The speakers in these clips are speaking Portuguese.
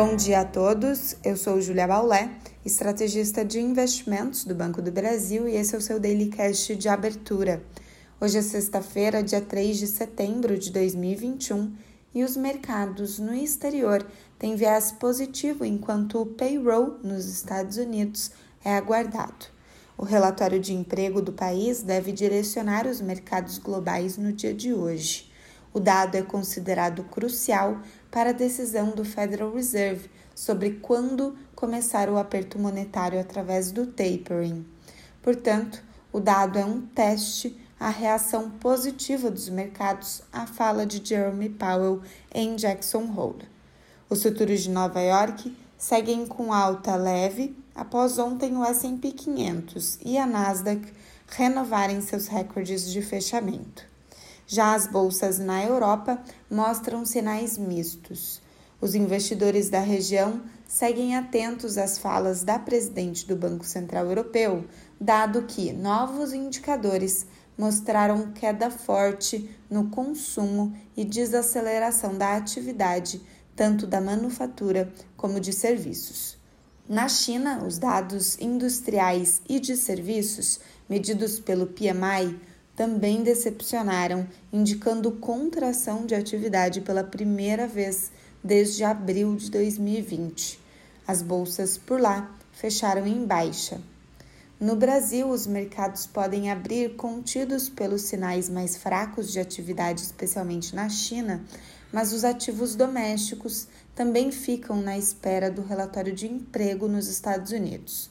Bom dia a todos, eu sou Julia Baulé, estrategista de investimentos do Banco do Brasil e esse é o seu Daily Cash de abertura. Hoje é sexta-feira, dia 3 de setembro de 2021 e os mercados no exterior têm viés positivo enquanto o payroll nos Estados Unidos é aguardado. O relatório de emprego do país deve direcionar os mercados globais no dia de hoje. O dado é considerado crucial para a decisão do Federal Reserve sobre quando começar o aperto monetário através do tapering. Portanto, o dado é um teste à reação positiva dos mercados à fala de Jeremy Powell em Jackson Hole. Os futuros de Nova York seguem com alta leve após ontem o S&P 500 e a Nasdaq renovarem seus recordes de fechamento. Já as bolsas na Europa mostram sinais mistos. Os investidores da região seguem atentos às falas da presidente do Banco Central Europeu, dado que novos indicadores mostraram queda forte no consumo e desaceleração da atividade, tanto da manufatura como de serviços. Na China, os dados industriais e de serviços, medidos pelo PMI, também decepcionaram, indicando contração de atividade pela primeira vez desde abril de 2020. As bolsas por lá fecharam em baixa. No Brasil, os mercados podem abrir contidos pelos sinais mais fracos de atividade, especialmente na China, mas os ativos domésticos também ficam na espera do relatório de emprego nos Estados Unidos.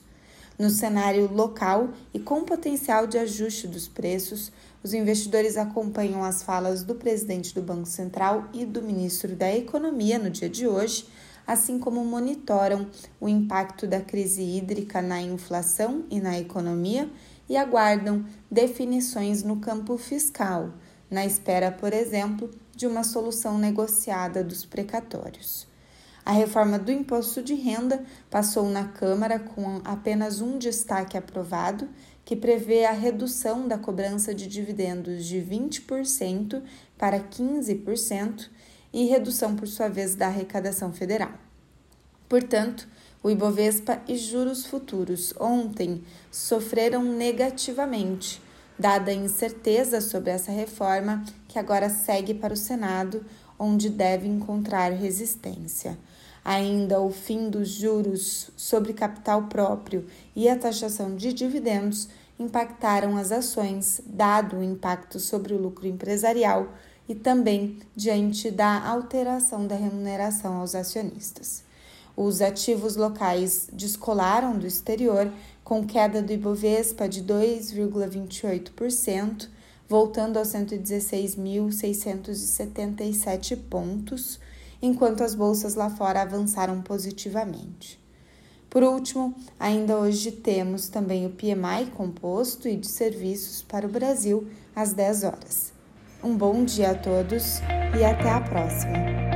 No cenário local e com potencial de ajuste dos preços, os investidores acompanham as falas do presidente do Banco Central e do ministro da Economia no dia de hoje, assim como monitoram o impacto da crise hídrica na inflação e na economia e aguardam definições no campo fiscal, na espera, por exemplo, de uma solução negociada dos precatórios. A reforma do imposto de renda passou na Câmara com apenas um destaque aprovado, que prevê a redução da cobrança de dividendos de 20% para 15% e redução, por sua vez, da arrecadação federal. Portanto, o Ibovespa e juros futuros ontem sofreram negativamente, dada a incerteza sobre essa reforma que agora segue para o Senado, onde deve encontrar resistência. Ainda o fim dos juros sobre capital próprio e a taxação de dividendos impactaram as ações, dado o impacto sobre o lucro empresarial e também diante da alteração da remuneração aos acionistas. Os ativos locais descolaram do exterior, com queda do Ibovespa de 2,28%, voltando aos 116.677 pontos, enquanto as bolsas lá fora avançaram positivamente. Por último, ainda hoje temos também o PMI composto e de serviços para o Brasil às 10 horas. Um bom dia a todos e até a próxima!